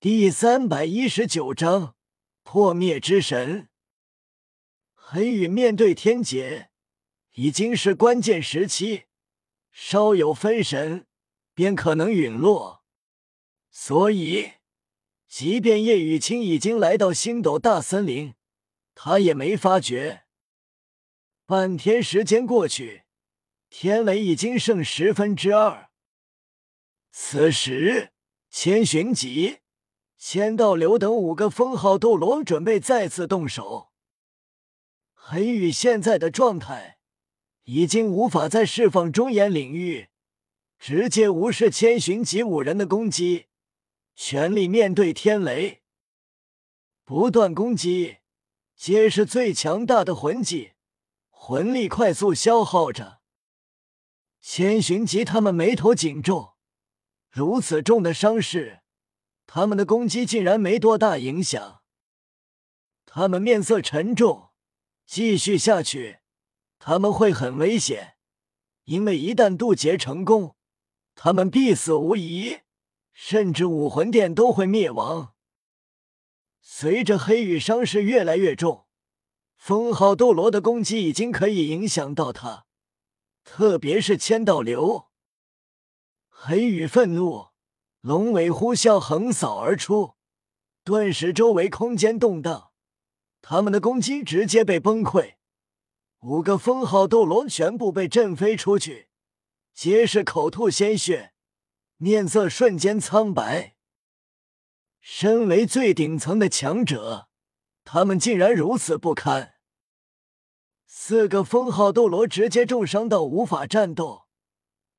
第三百一十九章破灭之神。黑羽面对天劫，已经是关键时期，稍有分神，便可能陨落。所以，即便叶雨清已经来到星斗大森林，他也没发觉。半天时间过去，天雷已经剩十分之二。此时，千寻疾。千道流等五个封号斗罗准备再次动手。黑羽现在的状态已经无法再释放中炎领域，直接无视千寻疾五人的攻击，全力面对天雷，不断攻击，皆是最强大的魂技，魂力快速消耗着。千寻疾他们眉头紧皱，如此重的伤势。他们的攻击竟然没多大影响，他们面色沉重，继续下去他们会很危险，因为一旦渡劫成功，他们必死无疑，甚至武魂殿都会灭亡。随着黑羽伤势越来越重，封号斗罗的攻击已经可以影响到他，特别是千道流，黑羽愤怒。龙尾呼啸横扫而出，顿时周围空间动荡，他们的攻击直接被崩溃。五个封号斗罗全部被震飞出去，皆是口吐鲜血，面色瞬间苍白。身为最顶层的强者，他们竟然如此不堪。四个封号斗罗直接重伤到无法战斗，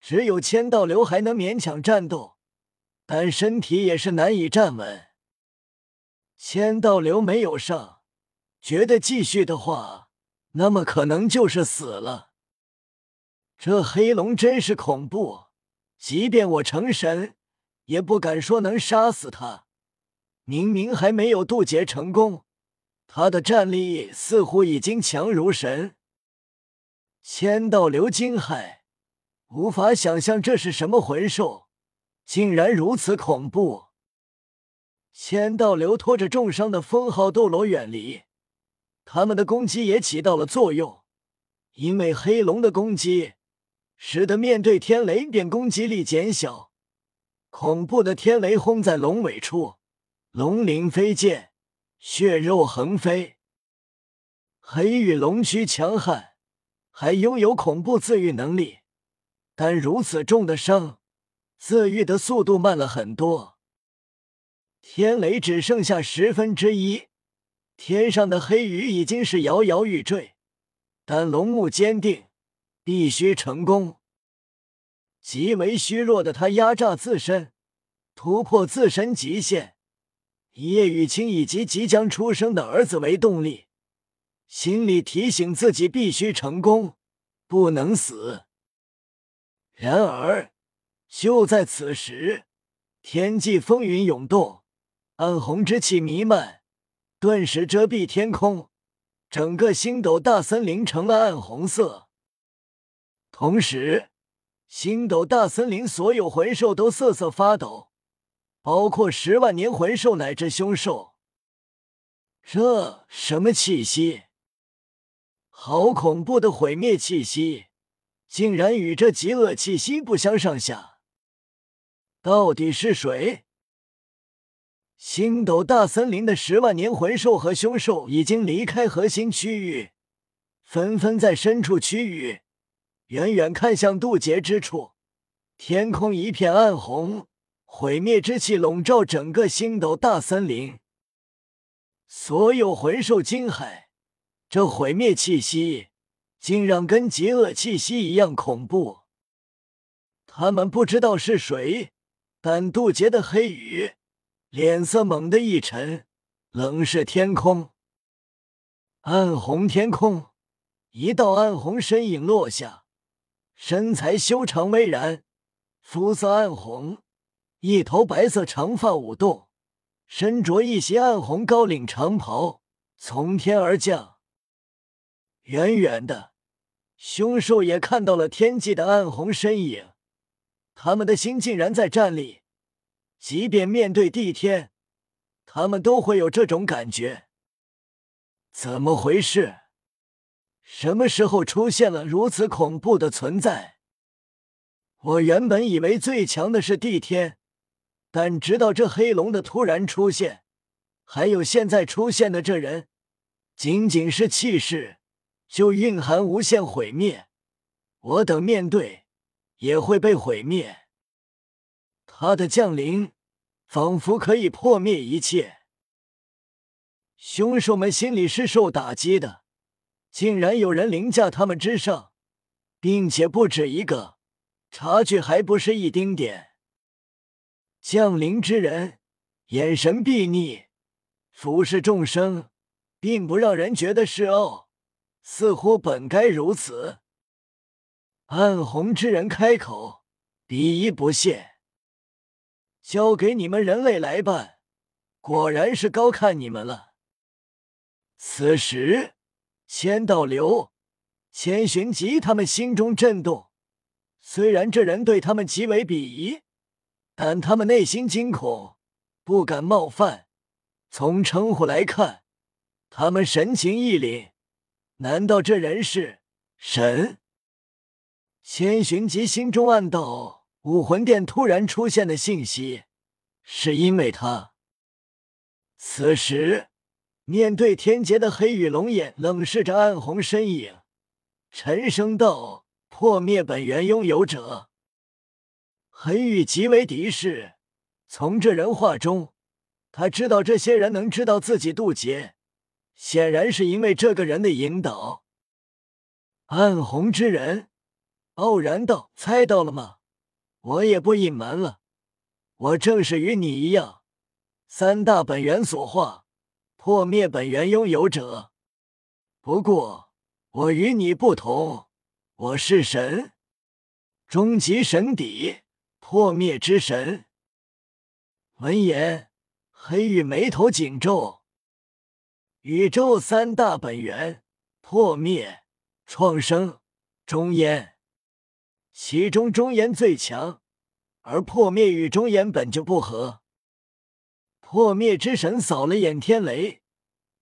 只有千道流还能勉强战斗。但身体也是难以站稳。千道流没有上，觉得继续的话，那么可能就是死了。这黑龙真是恐怖，即便我成神，也不敢说能杀死他。明明还没有渡劫成功，他的战力似乎已经强如神。千道流惊骇，无法想象这是什么魂兽。竟然如此恐怖！千道流拖着重伤的封号斗罗远离，他们的攻击也起到了作用。因为黑龙的攻击，使得面对天雷便攻击力减小。恐怖的天雷轰在龙尾处，龙鳞飞溅，血肉横飞。黑羽龙躯强悍，还拥有恐怖自愈能力，但如此重的伤。自愈的速度慢了很多，天雷只剩下十分之一，天上的黑羽已经是摇摇欲坠，但龙目坚定，必须成功。极为虚弱的他压榨自身，突破自身极限，以叶雨清以及即将出生的儿子为动力，心里提醒自己必须成功，不能死。然而。就在此时，天际风云涌动，暗红之气弥漫，顿时遮蔽天空，整个星斗大森林成了暗红色。同时，星斗大森林所有魂兽都瑟瑟发抖，包括十万年魂兽乃至凶兽。这什么气息？好恐怖的毁灭气息，竟然与这极恶气息不相上下。到底是谁？星斗大森林的十万年魂兽和凶兽已经离开核心区域，纷纷在深处区域远远看向渡劫之处。天空一片暗红，毁灭之气笼罩整个星斗大森林。所有魂兽惊骇，这毁灭气息竟让跟极恶气息一样恐怖。他们不知道是谁。但渡劫的黑羽脸色猛地一沉，冷视天空，暗红天空，一道暗红身影落下，身材修长巍然，肤色暗红，一头白色长发舞动，身着一袭暗红高领长袍，从天而降。远远的，凶兽也看到了天际的暗红身影。他们的心竟然在战栗，即便面对帝天，他们都会有这种感觉。怎么回事？什么时候出现了如此恐怖的存在？我原本以为最强的是帝天，但直到这黑龙的突然出现，还有现在出现的这人，仅仅是气势就蕴含无限毁灭。我等面对也会被毁灭。他的降临仿佛可以破灭一切。凶手们心里是受打击的，竟然有人凌驾他们之上，并且不止一个。差距还不是一丁点。降临之人眼神睥睨，俯视众生，并不让人觉得是傲，似乎本该如此。暗红之人开口，鄙夷不屑：“交给你们人类来办，果然是高看你们了。”此时，千道流、千寻疾他们心中震动。虽然这人对他们极为鄙夷，但他们内心惊恐，不敢冒犯。从称呼来看，他们神情一凛。难道这人是神？千寻疾心中暗道：武魂殿突然出现的信息，是因为他。此时，面对天劫的黑羽龙眼冷视着暗红身影，沉声道。破灭本源拥有者，黑羽极为敌视。从这人话中，他知道这些人能知道自己渡劫，显然是因为这个人的引导。暗红之人傲然道：“猜到了吗？我也不隐瞒了，我正是与你一样，三大本源所化，破灭本源拥有者。不过我与你不同。”我是神，终极神邸，破灭之神。闻言，黑羽眉头紧皱。宇宙三大本源：破灭、创生、终焉。其中中烟最强，而破灭与中烟本就不合。破灭之神扫了眼天雷，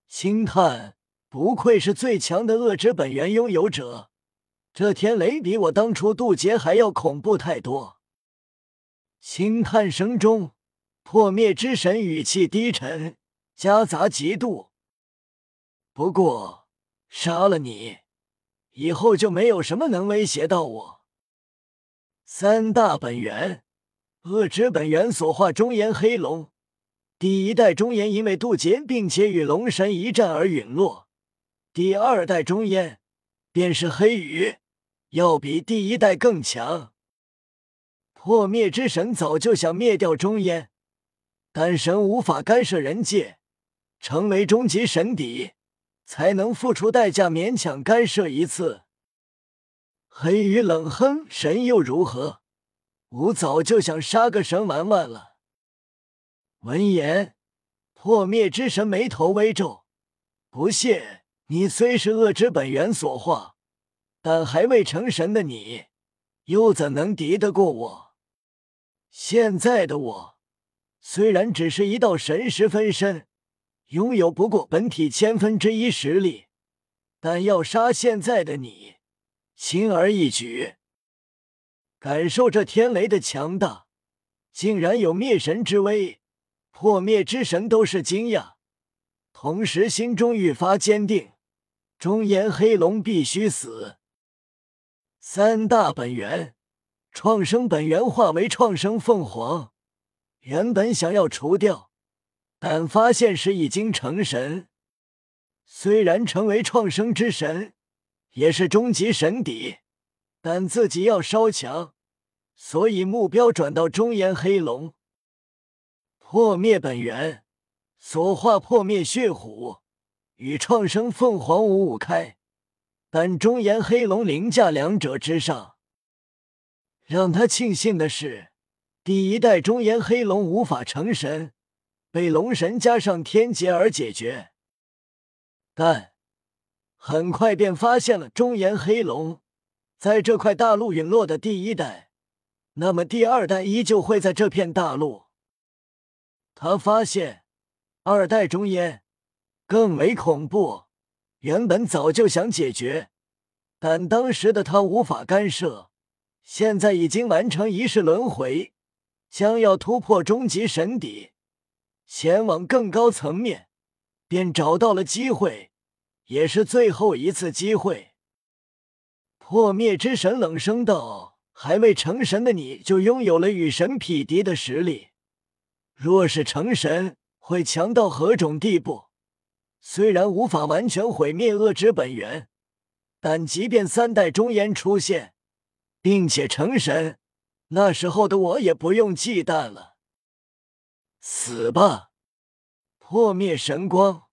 轻叹：不愧是最强的恶之本源拥有者。这天雷比我当初渡劫还要恐怖太多。轻叹声中，破灭之神语气低沉，夹杂嫉妒。不过杀了你以后，就没有什么能威胁到我。三大本源，恶之本源所化中炎黑龙，第一代中炎因为渡劫并且与龙神一战而陨落，第二代中炎便是黑羽。要比第一代更强。破灭之神早就想灭掉中烟，但神无法干涉人界，成为终极神邸，才能付出代价勉强干涉一次。黑羽冷哼：“神又如何？吾早就想杀个神玩玩了。”闻言，破灭之神眉头微皱，不屑：“你虽是恶之本源所化。”但还未成神的你，又怎能敌得过我？现在的我，虽然只是一道神识分身，拥有不过本体千分之一实力，但要杀现在的你，轻而易举。感受这天雷的强大，竟然有灭神之威，破灭之神都是惊讶，同时心中愈发坚定：中炎黑龙必须死。三大本源，创生本源化为创生凤凰，原本想要除掉，但发现时已经成神。虽然成为创生之神，也是终极神邸，但自己要稍强，所以目标转到中炎黑龙。破灭本源所化破灭血虎，与创生凤凰五五开。但中炎黑龙凌驾两者之上。让他庆幸的是，第一代中炎黑龙无法成神，被龙神加上天劫而解决。但很快便发现了中炎黑龙在这块大陆陨落的第一代，那么第二代依旧会在这片大陆。他发现二代中烟更为恐怖。原本早就想解决，但当时的他无法干涉。现在已经完成一世轮回，将要突破终极神底，前往更高层面，便找到了机会，也是最后一次机会。破灭之神冷声道：“还未成神的你就拥有了与神匹敌的实力，若是成神，会强到何种地步？虽然无法完全毁灭恶之本源，但即便三代中炎出现。”并且成神，那时候的我也不用忌惮了。死吧，破灭神光！